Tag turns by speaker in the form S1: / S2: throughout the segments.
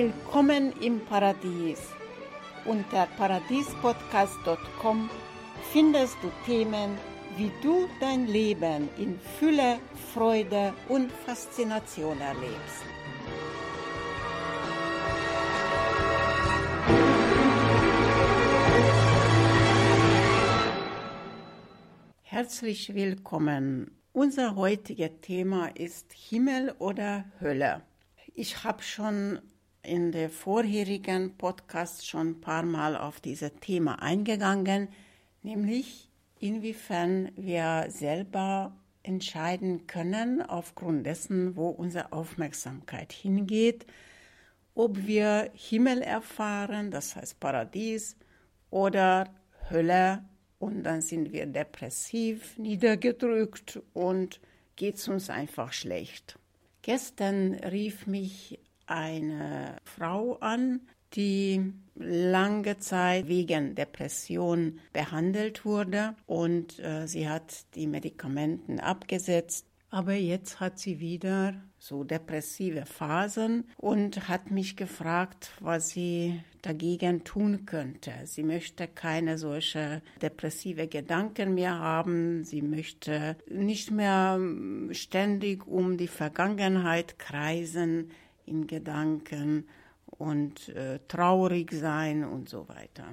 S1: Willkommen im Paradies. Unter paradiespodcast.com findest du Themen, wie du dein Leben in Fülle, Freude und Faszination erlebst. Herzlich willkommen. Unser heutiges Thema ist Himmel oder Hölle. Ich habe schon in der vorherigen Podcast schon ein paar Mal auf dieses Thema eingegangen, nämlich inwiefern wir selber entscheiden können aufgrund dessen, wo unsere Aufmerksamkeit hingeht, ob wir Himmel erfahren, das heißt Paradies, oder Hölle, und dann sind wir depressiv, niedergedrückt und geht es uns einfach schlecht. Gestern rief mich eine Frau an, die lange Zeit wegen Depression behandelt wurde und äh, sie hat die Medikamenten abgesetzt. Aber jetzt hat sie wieder so depressive Phasen und hat mich gefragt, was sie dagegen tun könnte. Sie möchte keine solche depressive Gedanken mehr haben. Sie möchte nicht mehr ständig um die Vergangenheit kreisen in Gedanken und äh, traurig sein und so weiter.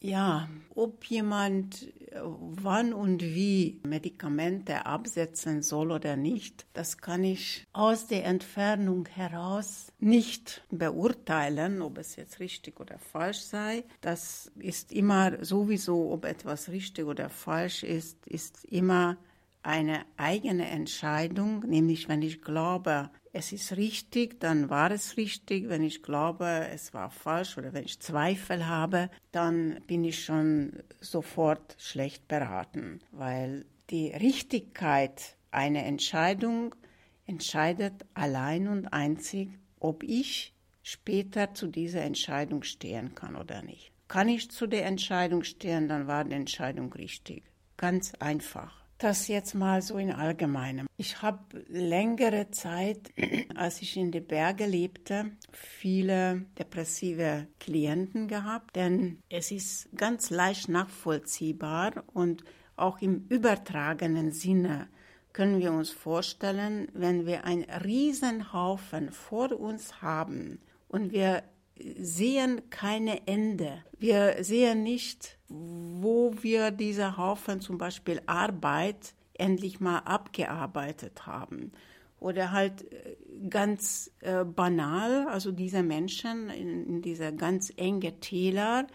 S1: Ja, ob jemand äh, wann und wie Medikamente absetzen soll oder nicht, das kann ich aus der Entfernung heraus nicht beurteilen, ob es jetzt richtig oder falsch sei. Das ist immer sowieso, ob etwas richtig oder falsch ist, ist immer eine eigene Entscheidung, nämlich wenn ich glaube, es ist richtig, dann war es richtig. Wenn ich glaube, es war falsch oder wenn ich Zweifel habe, dann bin ich schon sofort schlecht beraten, weil die Richtigkeit einer Entscheidung entscheidet allein und einzig, ob ich später zu dieser Entscheidung stehen kann oder nicht. Kann ich zu der Entscheidung stehen, dann war die Entscheidung richtig. Ganz einfach. Das jetzt mal so in allgemeinem. Ich habe längere Zeit, als ich in den Bergen lebte, viele depressive Klienten gehabt, denn es ist ganz leicht nachvollziehbar und auch im übertragenen Sinne können wir uns vorstellen, wenn wir einen Riesenhaufen vor uns haben und wir sehen keine Ende. Wir sehen nicht, wo wir dieser Haufen zum Beispiel Arbeit endlich mal abgearbeitet haben. Oder halt äh, ganz äh, banal, also diese Menschen in, in dieser ganz enge Täler,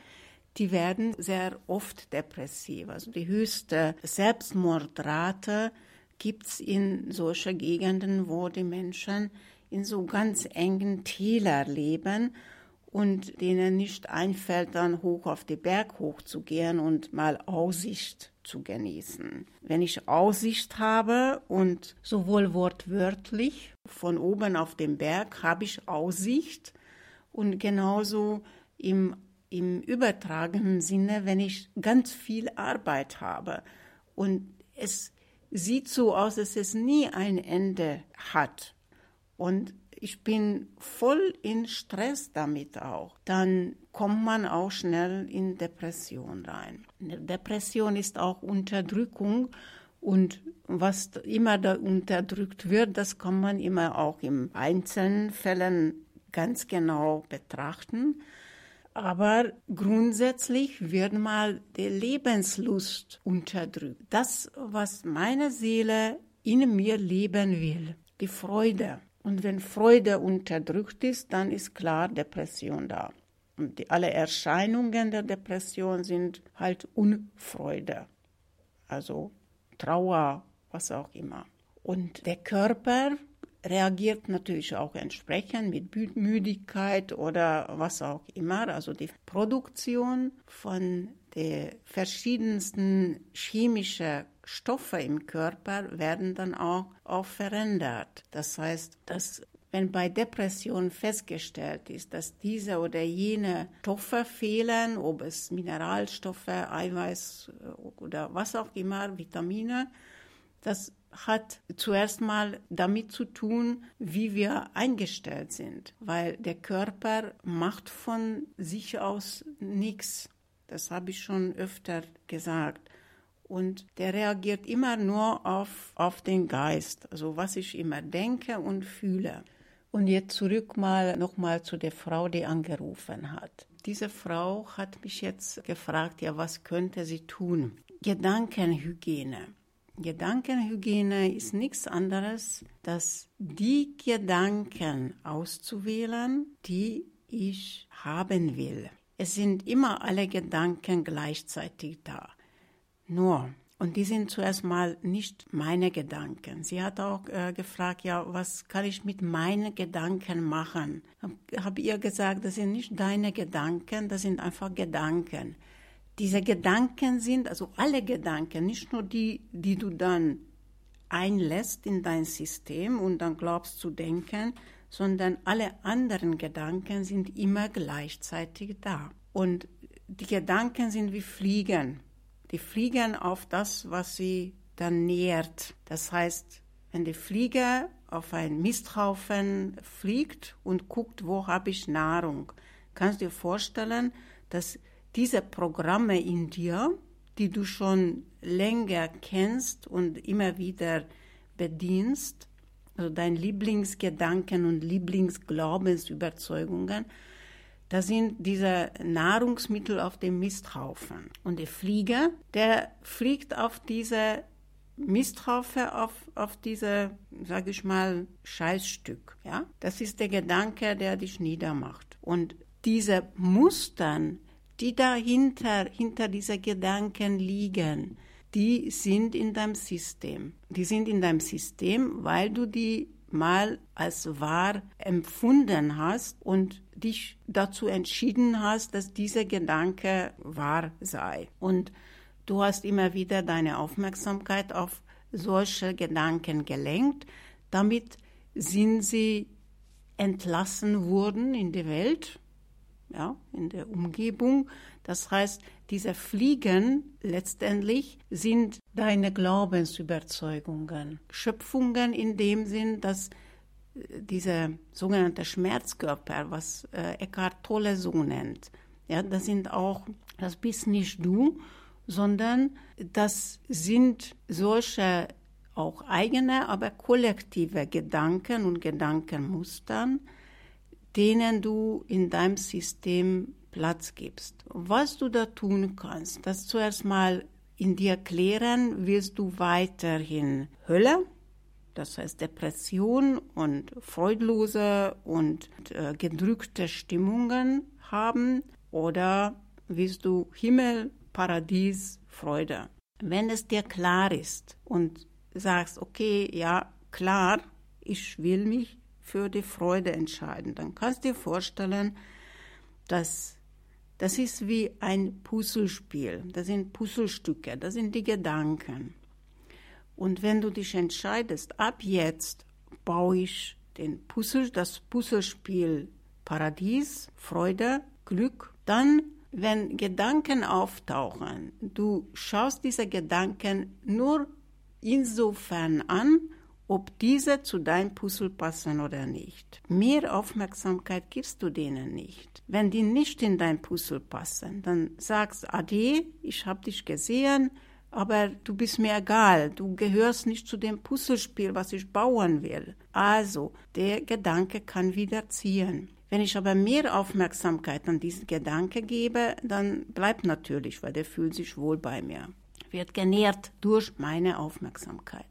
S1: die werden sehr oft depressiv. Also die höchste Selbstmordrate gibt es in solchen Gegenden, wo die Menschen in so ganz engen Täler leben und denen nicht einfällt, dann hoch auf den Berg hochzugehen und mal Aussicht zu genießen. Wenn ich Aussicht habe und sowohl wortwörtlich von oben auf dem Berg habe ich Aussicht und genauso im, im übertragenen Sinne, wenn ich ganz viel Arbeit habe und es sieht so aus, dass es nie ein Ende hat. Und ich bin voll in Stress damit auch, dann kommt man auch schnell in Depression rein. Depression ist auch Unterdrückung und was immer da unterdrückt wird, das kann man immer auch in einzelnen Fällen ganz genau betrachten. Aber grundsätzlich wird mal die Lebenslust unterdrückt. Das, was meine Seele in mir leben will, die Freude, und wenn Freude unterdrückt ist, dann ist klar Depression da. Und die, alle Erscheinungen der Depression sind halt Unfreude, also Trauer, was auch immer. Und der Körper reagiert natürlich auch entsprechend mit Müdigkeit oder was auch immer. Also die Produktion von den verschiedensten chemischen Stoffe im Körper werden dann auch, auch verändert. Das heißt, dass wenn bei Depression festgestellt ist, dass diese oder jene Stoffe fehlen, ob es Mineralstoffe, Eiweiß äh, oder was auch immer, Vitamine, Das hat zuerst mal damit zu tun, wie wir eingestellt sind, weil der Körper macht von sich aus nichts. Das habe ich schon öfter gesagt. Und der reagiert immer nur auf, auf den Geist, also was ich immer denke und fühle. Und jetzt zurück mal nochmal zu der Frau, die angerufen hat. Diese Frau hat mich jetzt gefragt, ja, was könnte sie tun? Gedankenhygiene. Gedankenhygiene ist nichts anderes, als die Gedanken auszuwählen, die ich haben will. Es sind immer alle Gedanken gleichzeitig da. Nur, und die sind zuerst mal nicht meine Gedanken. Sie hat auch äh, gefragt, ja, was kann ich mit meinen Gedanken machen? Habe hab ihr gesagt, das sind nicht deine Gedanken, das sind einfach Gedanken diese Gedanken sind, also alle Gedanken, nicht nur die, die du dann einlässt in dein System und dann glaubst zu denken, sondern alle anderen Gedanken sind immer gleichzeitig da. Und die Gedanken sind wie Fliegen. Die fliegen auf das, was sie dann nährt. Das heißt, wenn die Fliege auf einen Misthaufen fliegt und guckt, wo habe ich Nahrung, kannst du dir vorstellen, dass diese Programme in dir, die du schon länger kennst und immer wieder bedienst, also deine Lieblingsgedanken und Lieblingsglaubensüberzeugungen, das sind diese Nahrungsmittel auf dem Misthaufen. Und der Flieger, der fliegt auf diese Misthaufen, auf, auf diese, sage ich mal, Scheißstück. Ja? Das ist der Gedanke, der dich niedermacht. Und diese Mustern, die dahinter, hinter dieser Gedanken liegen, die sind in deinem System. Die sind in deinem System, weil du die mal als wahr empfunden hast und dich dazu entschieden hast, dass dieser Gedanke wahr sei. Und du hast immer wieder deine Aufmerksamkeit auf solche Gedanken gelenkt. Damit sind sie entlassen worden in die Welt ja, in der Umgebung. Das heißt, diese Fliegen letztendlich sind deine Glaubensüberzeugungen, Schöpfungen in dem Sinn, dass äh, diese sogenannte Schmerzkörper, was äh, Eckhart Tolle so nennt, ja, das sind auch, das bist nicht du, sondern das sind solche auch eigene, aber kollektive Gedanken und Gedankenmustern, denen du in deinem System Platz gibst. Was du da tun kannst, das zuerst mal in dir klären, wirst du weiterhin Hölle, das heißt Depression und freudlose und äh, gedrückte Stimmungen haben oder wirst du Himmel, Paradies, Freude. Wenn es dir klar ist und sagst, okay, ja, klar, ich will mich für die Freude entscheiden. Dann kannst du dir vorstellen, dass das ist wie ein Puzzlespiel. Das sind Puzzlestücke, das sind die Gedanken. Und wenn du dich entscheidest, ab jetzt baue ich den Puzzle, das Puzzlespiel Paradies, Freude, Glück, dann, wenn Gedanken auftauchen, du schaust diese Gedanken nur insofern an, ob diese zu deinem Puzzle passen oder nicht. Mehr Aufmerksamkeit gibst du denen nicht. Wenn die nicht in dein Puzzle passen, dann sagst Ade, ich habe dich gesehen, aber du bist mir egal, du gehörst nicht zu dem Puzzlespiel, was ich bauen will. Also, der Gedanke kann wieder ziehen. Wenn ich aber mehr Aufmerksamkeit an diesen Gedanke gebe, dann bleibt natürlich, weil der fühlt sich wohl bei mir. Wird genährt durch meine Aufmerksamkeit.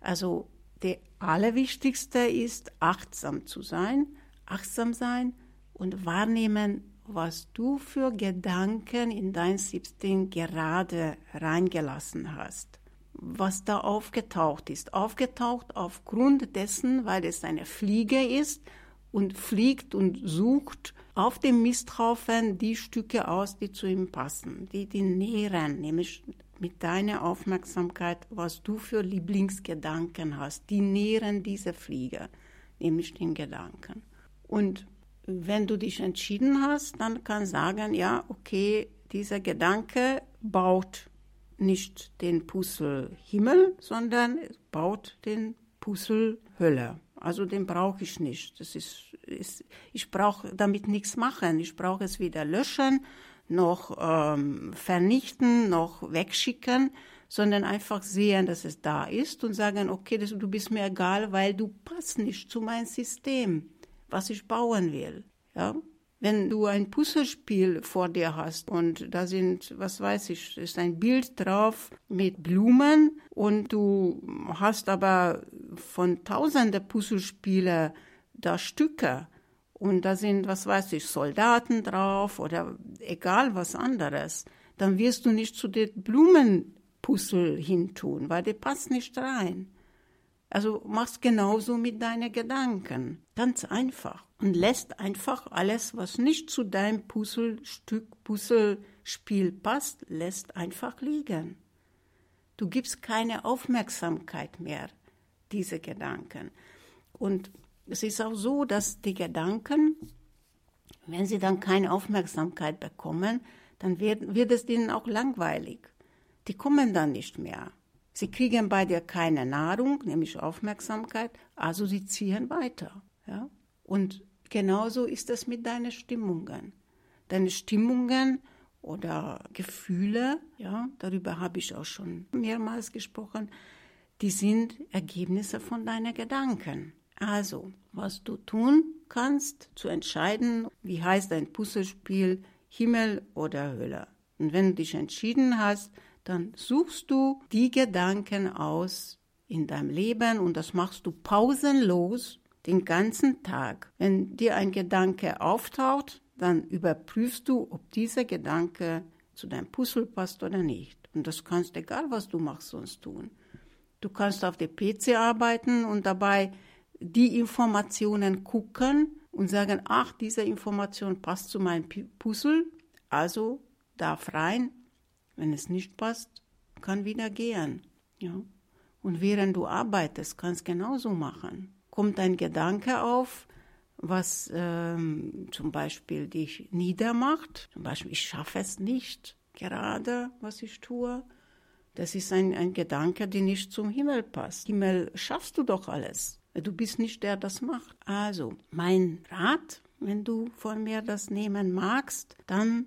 S1: Also der allerwichtigste ist, achtsam zu sein, achtsam sein und wahrnehmen, was du für Gedanken in dein System gerade reingelassen hast. Was da aufgetaucht ist. Aufgetaucht aufgrund dessen, weil es eine Fliege ist und fliegt und sucht auf dem Misthaufen die Stücke aus, die zu ihm passen, die die nähren, nämlich mit deiner Aufmerksamkeit, was du für Lieblingsgedanken hast. Die nähren diese Fliege, nämlich den Gedanken. Und wenn du dich entschieden hast, dann kann sagen, ja, okay, dieser Gedanke baut nicht den Puzzle Himmel, sondern baut den Puzzle Hölle. Also den brauche ich nicht. Das ist, ist ich brauche damit nichts machen. Ich brauche es weder löschen, noch ähm, vernichten, noch wegschicken, sondern einfach sehen, dass es da ist und sagen, okay, das, du bist mir egal, weil du passt nicht zu meinem System, was ich bauen will. Ja? Wenn du ein Puzzlespiel vor dir hast und da sind, was weiß ich, ist ein Bild drauf mit Blumen und du hast aber von tausende Puzzlespiele da Stücke und da sind, was weiß ich, Soldaten drauf oder egal was anderes, dann wirst du nicht zu den Blumenpuzzle hintun, weil die passt nicht rein. Also machst genauso mit deinen Gedanken. Ganz einfach. Und lässt einfach alles, was nicht zu deinem Puzzlestück, Puzzlespiel passt, lässt einfach liegen. Du gibst keine Aufmerksamkeit mehr, diese Gedanken. Und es ist auch so, dass die Gedanken, wenn sie dann keine Aufmerksamkeit bekommen, dann wird, wird es ihnen auch langweilig. Die kommen dann nicht mehr. Sie kriegen bei dir keine Nahrung, nämlich Aufmerksamkeit, also sie ziehen weiter. Ja? Und genauso ist es mit deinen Stimmungen. Deine Stimmungen oder Gefühle, ja, darüber habe ich auch schon mehrmals gesprochen, die sind Ergebnisse von deinen Gedanken. Also, was du tun kannst, zu entscheiden, wie heißt dein Puzzlespiel, Himmel oder Hölle. Und wenn du dich entschieden hast, dann suchst du die Gedanken aus in deinem Leben und das machst du pausenlos den ganzen Tag. Wenn dir ein Gedanke auftaucht, dann überprüfst du, ob dieser Gedanke zu deinem Puzzle passt oder nicht. Und das kannst egal, was du machst, sonst tun. Du kannst auf der PC arbeiten und dabei die Informationen gucken und sagen, ach, diese Information passt zu meinem Puzzle, also darf rein, wenn es nicht passt, kann wieder gehen. Ja? Und während du arbeitest, kannst genauso machen. Kommt ein Gedanke auf, was ähm, zum Beispiel dich niedermacht, zum Beispiel, ich schaffe es nicht gerade, was ich tue, das ist ein, ein Gedanke, der nicht zum Himmel passt. Himmel schaffst du doch alles. Du bist nicht der, der das macht. Also, mein Rat, wenn du von mir das nehmen magst, dann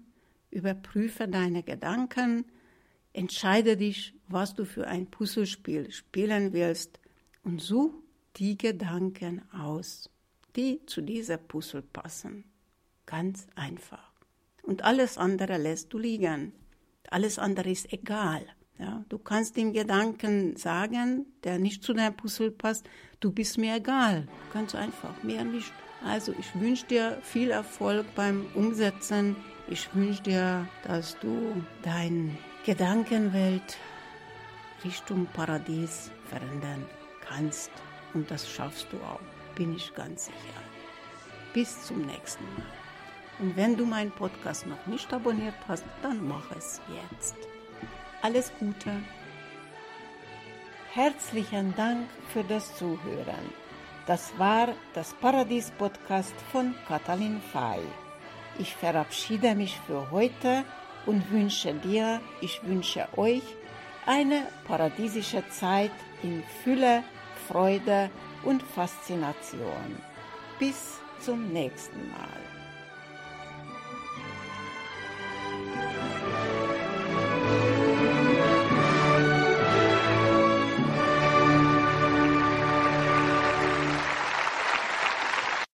S1: überprüfe deine Gedanken, entscheide dich, was du für ein Puzzlespiel spielen willst und such die Gedanken aus, die zu dieser Puzzle passen. Ganz einfach. Und alles andere lässt du liegen. Alles andere ist egal. Ja, du kannst dem Gedanken sagen, der nicht zu deinem Puzzle passt, du bist mir egal. Ganz einfach, mehr nicht. Also ich wünsche dir viel Erfolg beim Umsetzen ich wünsche dir, dass du deine Gedankenwelt Richtung Paradies verändern kannst. Und das schaffst du auch, bin ich ganz sicher. Bis zum nächsten Mal. Und wenn du meinen Podcast noch nicht abonniert hast, dann mach es jetzt. Alles Gute. Herzlichen Dank für das Zuhören. Das war das Paradies-Podcast von Katalin Fay. Ich verabschiede mich für heute und wünsche dir, ich wünsche euch eine paradiesische Zeit in Fülle, Freude und Faszination. Bis zum nächsten Mal.